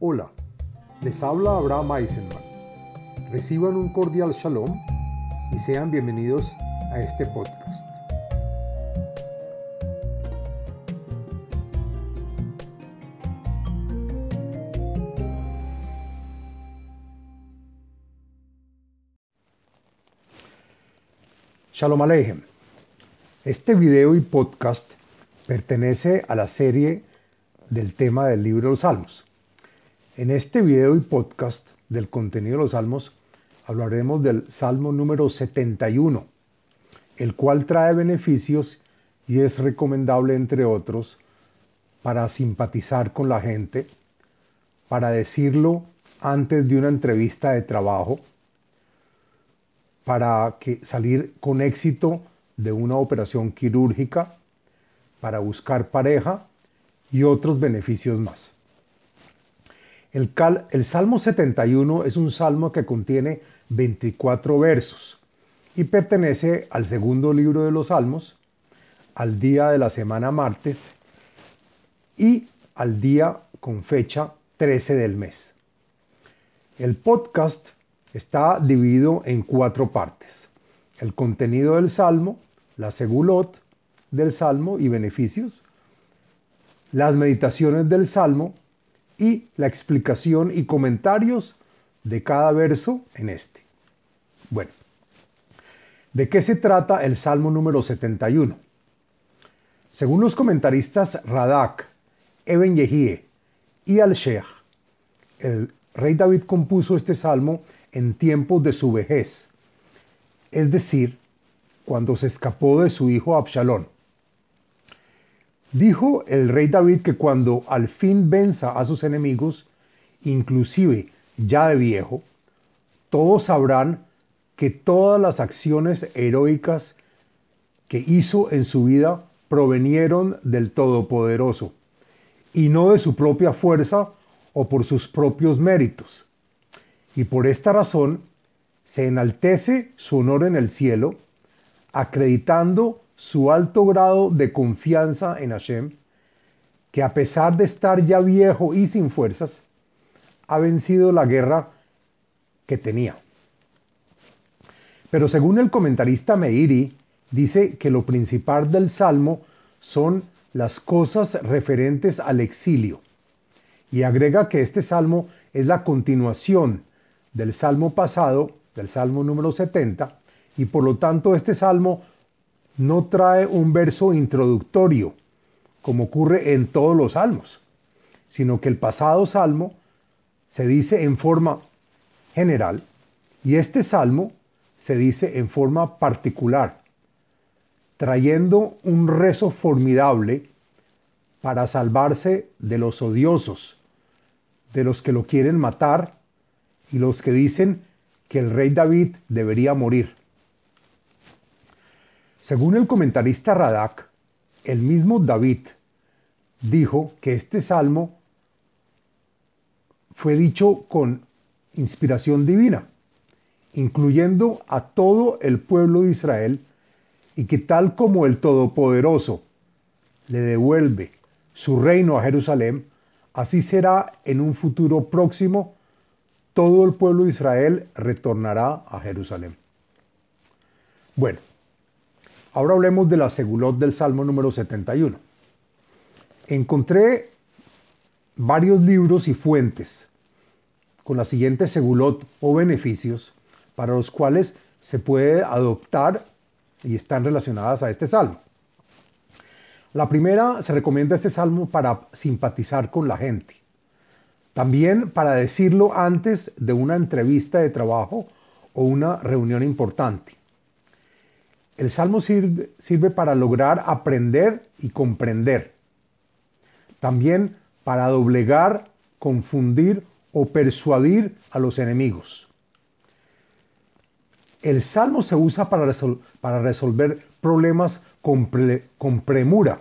Hola, les habla Abraham Eisenman. Reciban un cordial shalom y sean bienvenidos a este podcast. Shalom Aleichem. Este video y podcast pertenece a la serie del tema del libro de los Salmos. En este video y podcast del contenido de los Salmos hablaremos del Salmo número 71, el cual trae beneficios y es recomendable, entre otros, para simpatizar con la gente, para decirlo antes de una entrevista de trabajo, para salir con éxito de una operación quirúrgica, para buscar pareja y otros beneficios más. El, Salmo 71 es un salmo que contiene 24 versos y pertenece al segundo libro de los salmos, al día de la semana martes y al día con fecha 13 del mes. El podcast está dividido en cuatro partes. El contenido del Salmo, la segulot del Salmo y beneficios, las meditaciones del Salmo y la explicación y comentarios de cada verso en este. Bueno, ¿de qué se trata el Salmo número 71? Según los comentaristas Radak, Eben Yehie y Al-Sheikh, el rey David compuso este salmo en tiempos de su vejez, es decir, cuando se escapó de su hijo Absalón. Dijo el rey David que cuando al fin venza a sus enemigos, inclusive ya de viejo, todos sabrán que todas las acciones heroicas que hizo en su vida provenieron del Todopoderoso, y no de su propia fuerza o por sus propios méritos. Y por esta razón se enaltece su honor en el cielo, acreditando su alto grado de confianza en Hashem, que a pesar de estar ya viejo y sin fuerzas, ha vencido la guerra que tenía. Pero según el comentarista Meiri, dice que lo principal del Salmo son las cosas referentes al exilio, y agrega que este Salmo es la continuación del salmo pasado, del salmo número 70, y por lo tanto este salmo no trae un verso introductorio, como ocurre en todos los salmos, sino que el pasado salmo se dice en forma general y este salmo se dice en forma particular, trayendo un rezo formidable para salvarse de los odiosos, de los que lo quieren matar y los que dicen que el rey David debería morir. Según el comentarista Radak, el mismo David dijo que este salmo fue dicho con inspiración divina, incluyendo a todo el pueblo de Israel, y que tal como el Todopoderoso le devuelve su reino a Jerusalén, así será en un futuro próximo todo el pueblo de Israel retornará a Jerusalén. Bueno, ahora hablemos de la segulot del Salmo número 71. Encontré varios libros y fuentes con la siguiente segulot o beneficios para los cuales se puede adoptar y están relacionadas a este salmo. La primera se recomienda este salmo para simpatizar con la gente. También para decirlo antes de una entrevista de trabajo o una reunión importante. El salmo sirve, para lograr aprender y comprender. También para doblegar, confundir o persuadir a los enemigos. El salmo se usa para, resolver problemas con premura.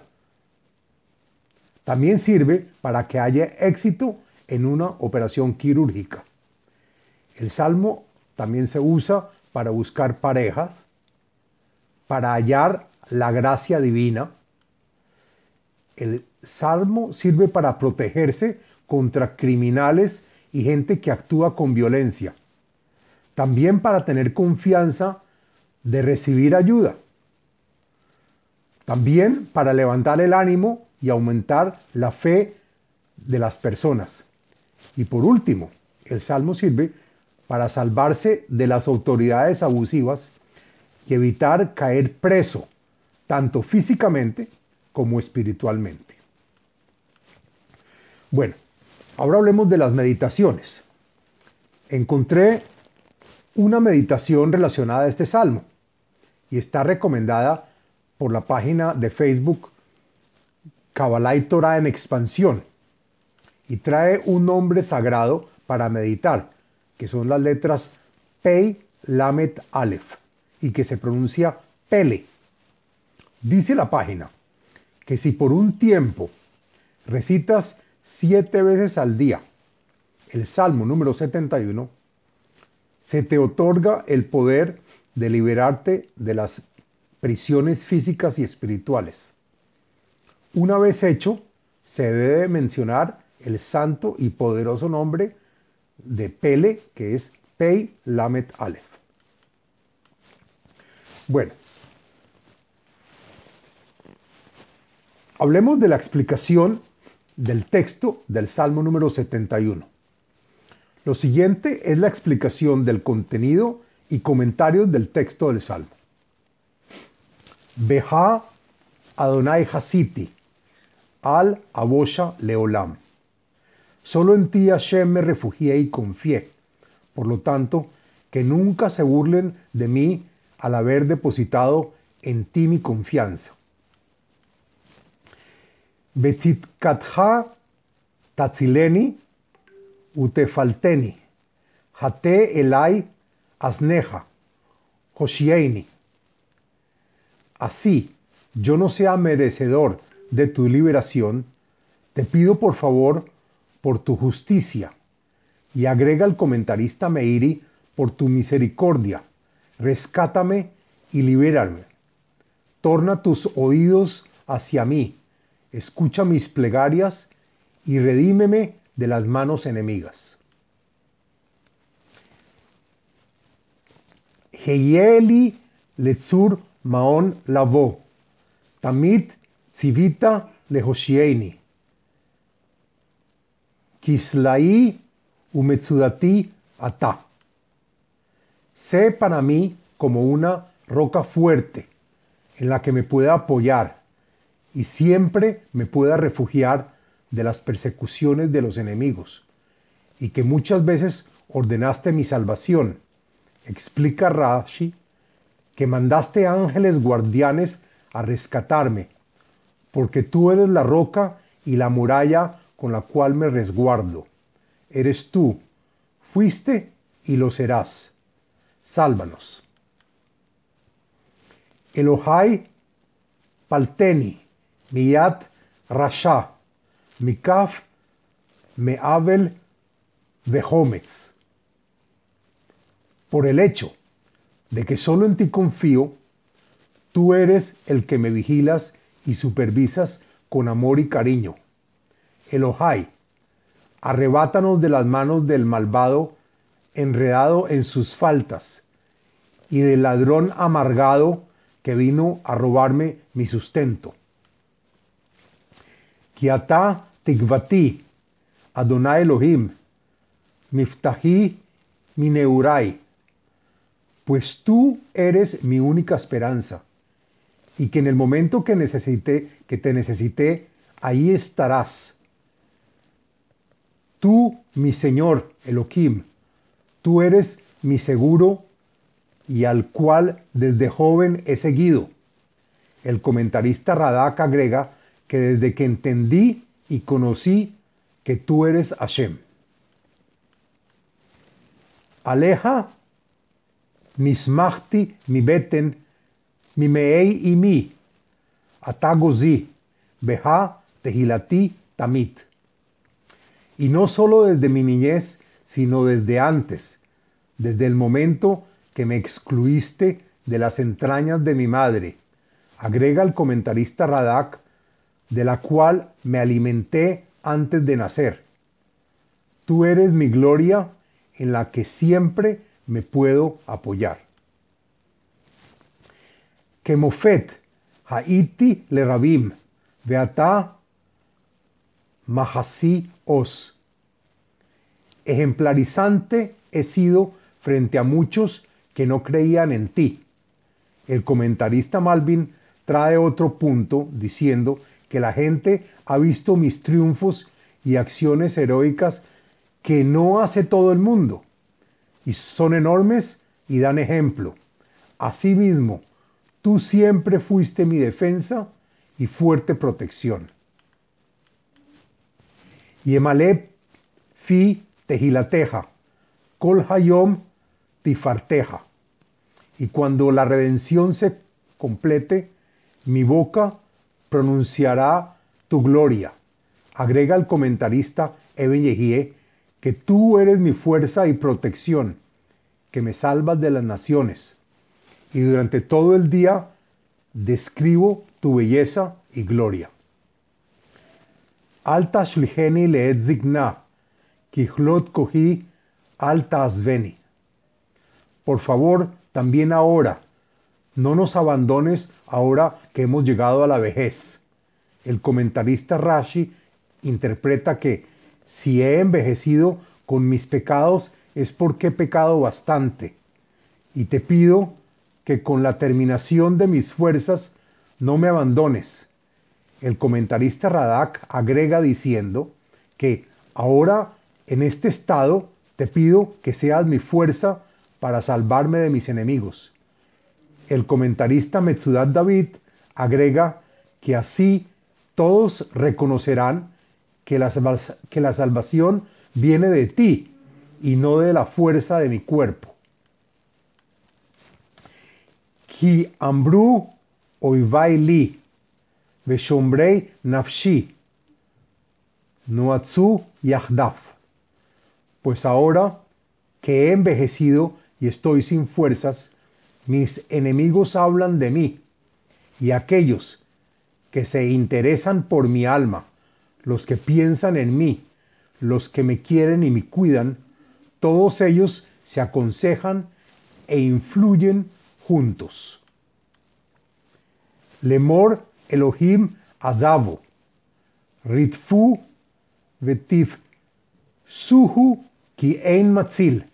También sirve para que haya éxito en una operación quirúrgica. El salmo también se usa para buscar parejas, para hallar la gracia divina. El salmo sirve para protegerse contra criminales y gente que actúa con violencia. También para tener confianza de recibir ayuda. También para levantar el ánimo y aumentar la fe de las personas. Y por último, el Salmo sirve para salvarse de las autoridades abusivas y evitar caer preso, tanto físicamente como espiritualmente. Bueno, ahora hablemos de las meditaciones. Encontré una meditación relacionada a este salmo y está recomendada por la página de Facebook Kabbalah y Torah en expansión y trae un nombre sagrado para meditar, que son las letras Pei, Lamet, Aleph, y que se pronuncia Pele. Dice la página que si por un tiempo recitas siete veces al día el Salmo número 71, se te otorga el poder de liberarte de las prisiones físicas y espirituales. Una vez hecho, se debe mencionar el santo y poderoso nombre de Pele, que es Pei Lamet Aleph. Bueno, hablemos de la explicación del texto del Salmo número 71. Lo siguiente es la explicación del contenido y comentarios del texto del Salmo. Beha Adonai Hasiti, al Abosha Leolam. Solo en ti Hashem me refugié y confié. Por lo tanto, que nunca se burlen de mí al haber depositado en ti mi confianza. Betzitkatha tatzileni utefalteni, hate elai asneja. Así, yo no sea merecedor de tu liberación, te pido por favor por tu justicia. Y agrega el comentarista Meiri, por tu misericordia, rescátame y libérame. Torna tus oídos hacia mí, escucha mis plegarias y redímeme de las manos enemigas. Heyeli letzur maon lavo, tamit civita lehoshieni. Kislai umetsudati ata. Sé para mí como una roca fuerte en la que me pueda apoyar y siempre me pueda refugiar de las persecuciones de los enemigos, y que muchas veces ordenaste mi salvación. Explica Rashi que mandaste ángeles guardianes a rescatarme, porque tú eres la roca y la muralla con la cual me resguardo. Eres tú, fuiste y lo serás. Sálvanos. Elohai Palteni, Miyat Rasha, Mikaf Meabel Vehometz. Por el hecho de que solo en ti confío, tú eres el que me vigilas y supervisas con amor y cariño. Elohai, arrebátanos de las manos del malvado enredado en sus faltas y del ladrón amargado que vino a robarme mi sustento. Kiata tigvati, Adonai Elohim, miftahi mineurai pues tú eres mi única esperanza, y que en el momento que necesité, que te necesité, ahí estarás. Tú, mi Señor Elohim, tú eres mi seguro y al cual desde joven he seguido. El comentarista Radak agrega que desde que entendí y conocí que tú eres Hashem. Aleja mismachti mi beten, mi meei y mi, atagozi, beha tehilati tamit. Y no solo desde mi niñez, sino desde antes, desde el momento que me excluiste de las entrañas de mi madre, agrega el comentarista Radak, de la cual me alimenté antes de nacer. Tú eres mi gloria en la que siempre me puedo apoyar. Kemofet, Haiti le Rabim, Beata Mahasi Os. Ejemplarizante he sido frente a muchos que no creían en ti. El comentarista Malvin trae otro punto diciendo que la gente ha visto mis triunfos y acciones heroicas que no hace todo el mundo. Y son enormes y dan ejemplo. Asimismo, tú siempre fuiste mi defensa y fuerte protección. Y Emalep fi tejilateja, kol hayom tifarteja. Y cuando la redención se complete, mi boca pronunciará tu gloria. Agrega el comentarista Eben Yehie que tú eres mi fuerza y protección, que me salvas de las naciones. Y durante todo el día describo tu belleza y gloria. Alta shligeni leet zigna, kichlot kohi alta asveni. Por favor, también ahora, no nos abandones ahora que hemos llegado a la vejez. El comentarista Rashi interpreta que si he envejecido con mis pecados es porque he pecado bastante. Y te pido que con la terminación de mis fuerzas no me abandones. El comentarista Radak agrega diciendo que ahora en este estado te pido que seas mi fuerza para salvarme de mis enemigos. El comentarista Metzudat David agrega que así todos reconocerán que la, salvación viene de ti y no de la fuerza de mi cuerpo. Ki ambru oivai li, veshombrei nafshi, noatsu yahdaf. Pues ahora que he envejecido y estoy sin fuerzas, mis enemigos hablan de mí, y aquellos que se interesan por mi alma, los que piensan en mí, los que me quieren y me cuidan, todos ellos se aconsejan e influyen juntos. Lemor Elohim Azavo, Ritfu Vetif Suhu Ki Ein Matzil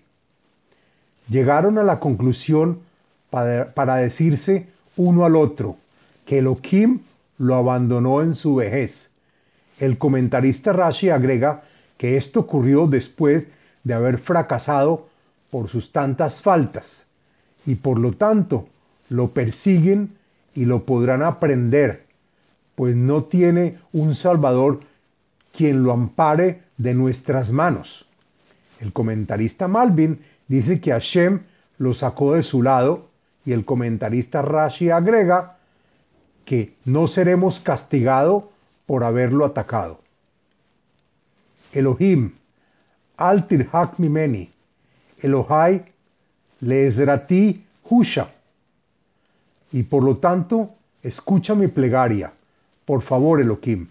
llegaron a la conclusión para, decirse uno al otro que Elohim lo abandonó en su vejez. El comentarista Rashi agrega que esto ocurrió después de haber fracasado por sus tantas faltas y por lo tanto lo persiguen y lo podrán aprender, pues no tiene un Salvador quien lo ampare de nuestras manos. El comentarista Malvin dice que Hashem lo sacó de su lado y el comentarista Rashi agrega que no seremos castigados por haberlo atacado. Elohim, al tirhak mimeni, Elohai leezrati husha. Y por lo tanto, escucha mi plegaria, por favor, Elohim,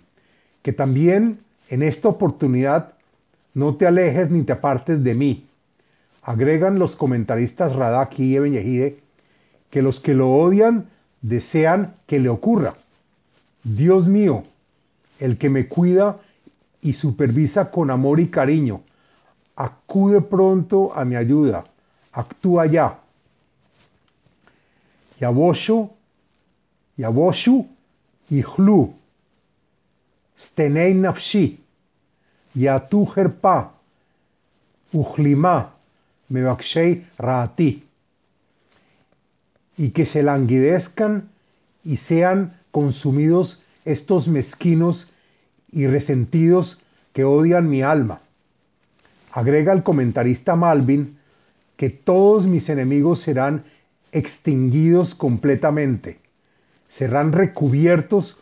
que también en esta oportunidad no te alejes ni te apartes de mí Agregan los comentaristas Radak y Eben Yehide que los que lo odian desean que le ocurra. Dios mío, el que me cuida y supervisa con amor y cariño, acude pronto a mi ayuda, actúa ya. Yaboshu, Yaboshu, Ihlu, Stenei Nafshi, Yatu Herpa, Ujlima, Mebakshei Raati, y que se languidezcan y sean consumidos estos mezquinos y resentidos que odian mi alma. Agrega el comentarista Malvin que todos mis enemigos serán extinguidos completamente, serán recubiertos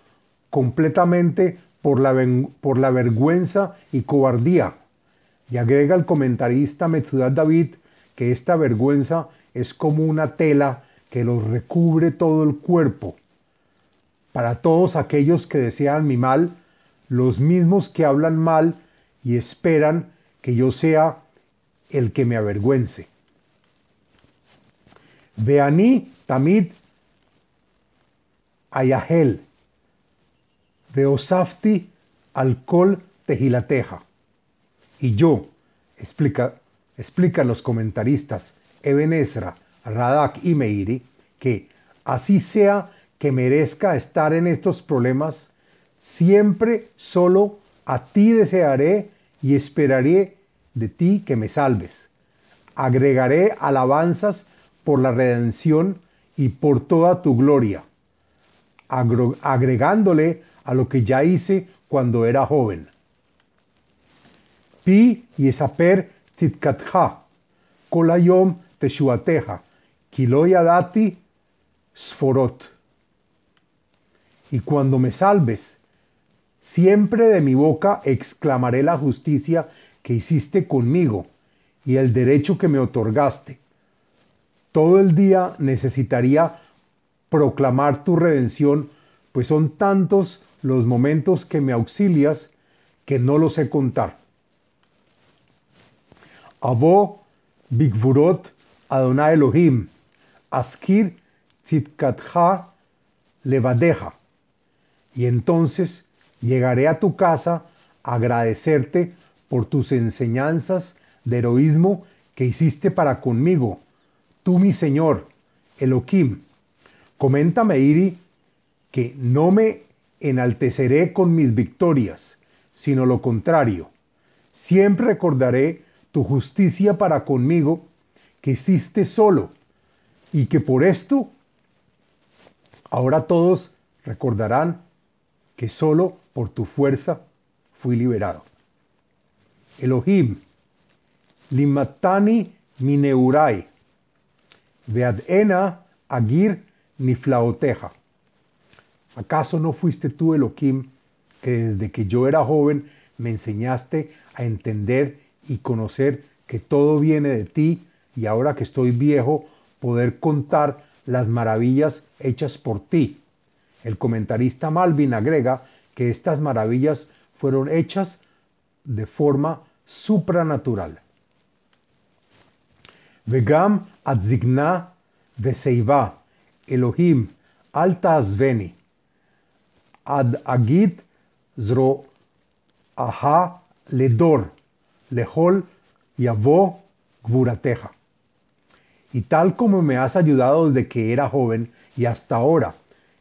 completamente por la, por la vergüenza y cobardía. Y agrega el comentarista Metzudat David que esta vergüenza es como una tela que los recubre todo el cuerpo. Para todos aquellos que desean mi mal, los mismos que hablan mal y esperan que yo sea el que me avergüence. Veaní tamid ayahel, veosafti alcohol tejilateja. Y yo, explica, explican los comentaristas Eben Ezra, Radak y Meiri, que así sea que merezca estar en estos problemas, siempre solo a ti desearé y esperaré de ti que me salves. Agregaré alabanzas por la redención y por toda tu gloria, agregándole a lo que ya hice cuando era joven. Pi yesaper tzitkatja, kolayom teshuateja, kiloyadati sforot. Y cuando me salves, siempre de mi boca exclamaré la justicia que hiciste conmigo y el derecho que me otorgaste. Todo el día necesitaría proclamar tu redención, pues son tantos los momentos que me auxilias que no lo sé contar. Abo Bigvurot Adonai Elohim, Askir Tzitkatha Levadeja. Y entonces llegaré a tu casa a agradecerte por tus enseñanzas de heroísmo que hiciste para conmigo, tú mi Señor, Elohim. Coméntame, Iri, que no me enalteceré con mis victorias, sino lo contrario. Siempre recordaré tu justicia para conmigo, que hiciste solo, y que por esto ahora todos recordarán que solo por tu fuerza fui liberado. Elohim, limatani mineurai, veadena agir niflaoteja. ¿Acaso no fuiste tú, Elohim, que desde que yo era joven me enseñaste a entender y conocer que todo viene de ti y ahora que estoy viejo poder contar las maravillas hechas por ti? El comentarista Malvin agrega que estas maravillas fueron hechas de forma supranatural. Elohim alta azveni ad agit zro aha ledor lehol yavo gvurateja. Y tal como me has ayudado desde que era joven y hasta ahora,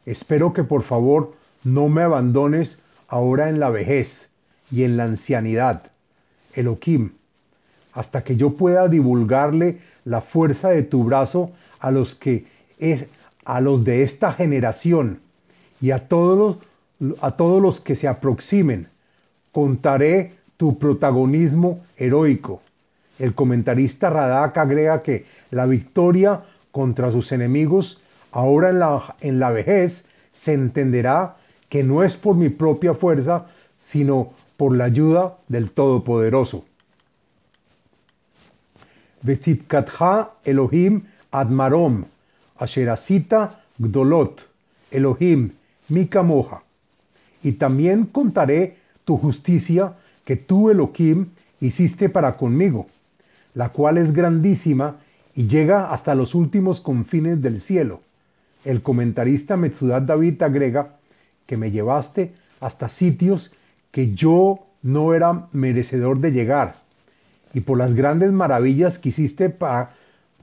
espero que por favor no me abandones ahora en la vejez y en la ancianidad, Elohim, hasta que yo pueda divulgarle la fuerza de tu brazo a los que es, a los de esta generación y a todos los, a todos los que se aproximen. Contaré tu protagonismo heroico. El comentarista Radak agrega que la victoria contra sus enemigos ahora en la, en la vejez se entenderá que no es por mi propia fuerza, sino por la ayuda del Todopoderoso. Elohim Admarom, Asherasita Gdolot, Elohim, Mika Moja. Y también contaré tu justicia que tú, Elohim, hiciste para conmigo, la cual es grandísima y llega hasta los últimos confines del cielo. El comentarista Metzudat David agrega que me llevaste hasta sitios que yo no era merecedor de llegar. Y por las grandes maravillas que hiciste para,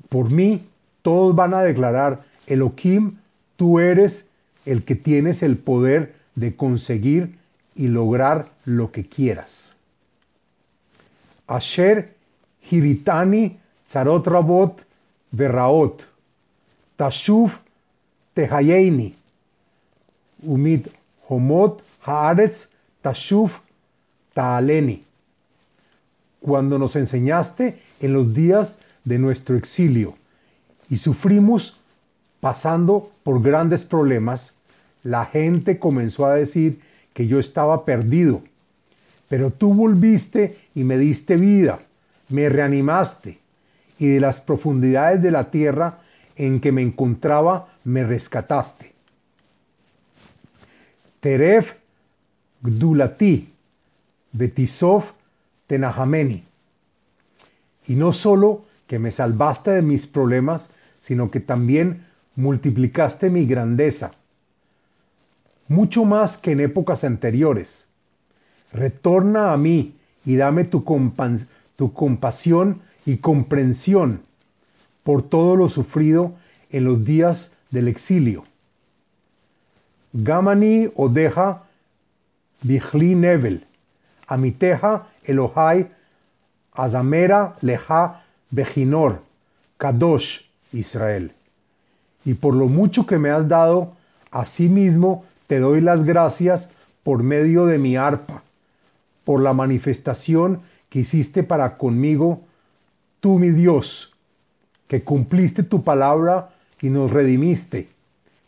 por mí, todos van a declarar, Elohim, tú eres el que tienes el poder de conseguir y lograr lo que quieras. Asher Hiritani Zarot Rabot Berraot Tashuf Tehayeini Umid Homot Haaretz Tashuf Taaleni. Cuando nos enseñaste en los días de nuestro exilio y sufrimos pasando por grandes problemas, la gente comenzó a decir que yo estaba perdido. Pero tú volviste y me diste vida, me reanimaste, y de las profundidades de la tierra en que me encontraba me rescataste. Teref Gdulati, Betisov Tenahameni, Y no solo que me salvaste de mis problemas, sino que también multiplicaste mi grandeza, mucho más que en épocas anteriores. Retorna a mí y dame tu, compasión y comprensión por todo lo sufrido en los días del exilio. Gamani odeja Bihli Nevel, Amiteja Elohai, Azamera Leja Bejinor, Kadosh Israel. Y por lo mucho que me has dado, asimismo te doy las gracias por medio de mi arpa, por la manifestación que hiciste para conmigo, tú mi Dios, que cumpliste tu palabra y nos redimiste.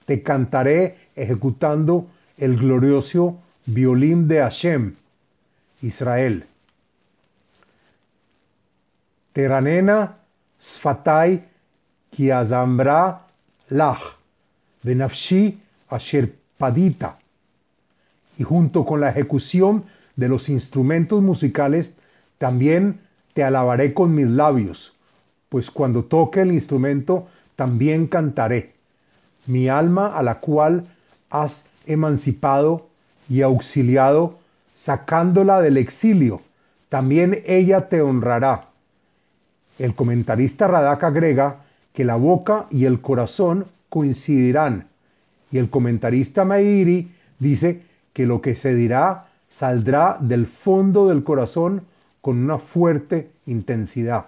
Te cantaré ejecutando el glorioso violín de Hashem, Israel. Teranena sfatai kiazambra lach, benafshi asher padita. Y junto con la ejecución de los instrumentos musicales, también te alabaré con mis labios, pues cuando toque el instrumento, también cantaré. Mi alma a la cual has emancipado y auxiliado, sacándola del exilio, también ella te honrará. El comentarista Radak agrega que la boca y el corazón coincidirán, y el comentarista Meiri dice que lo que se dirá saldrá del fondo del corazón con una fuerte intensidad.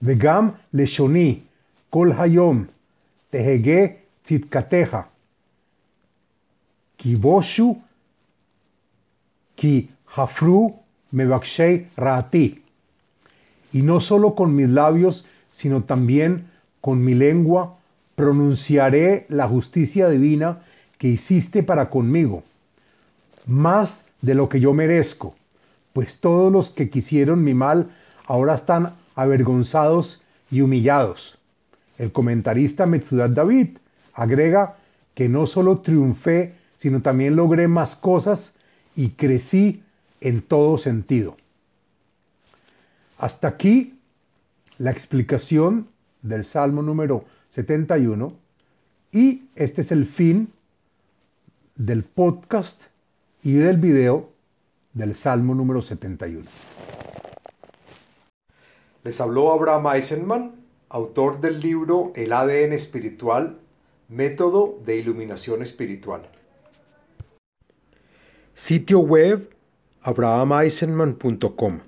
Vegam leshoni kol hayom tehege tzitkateja kiboshu ki hafru mebakshei rati. Y no solo con mis labios, sino también con mi lengua pronunciaré la justicia divina que hiciste para conmigo, más de lo que yo merezco, pues todos los que quisieron mi mal ahora están avergonzados y humillados. El comentarista Metzudat David agrega que no solo triunfé, sino también logré más cosas y crecí en todo sentido. Hasta aquí la explicación del Salmo número 71 y este es el fin del podcast y del video del Salmo número 71. Les habló Abraham Eisenman, autor del libro El ADN espiritual, método de iluminación espiritual. Sitio web abrahameisenman.com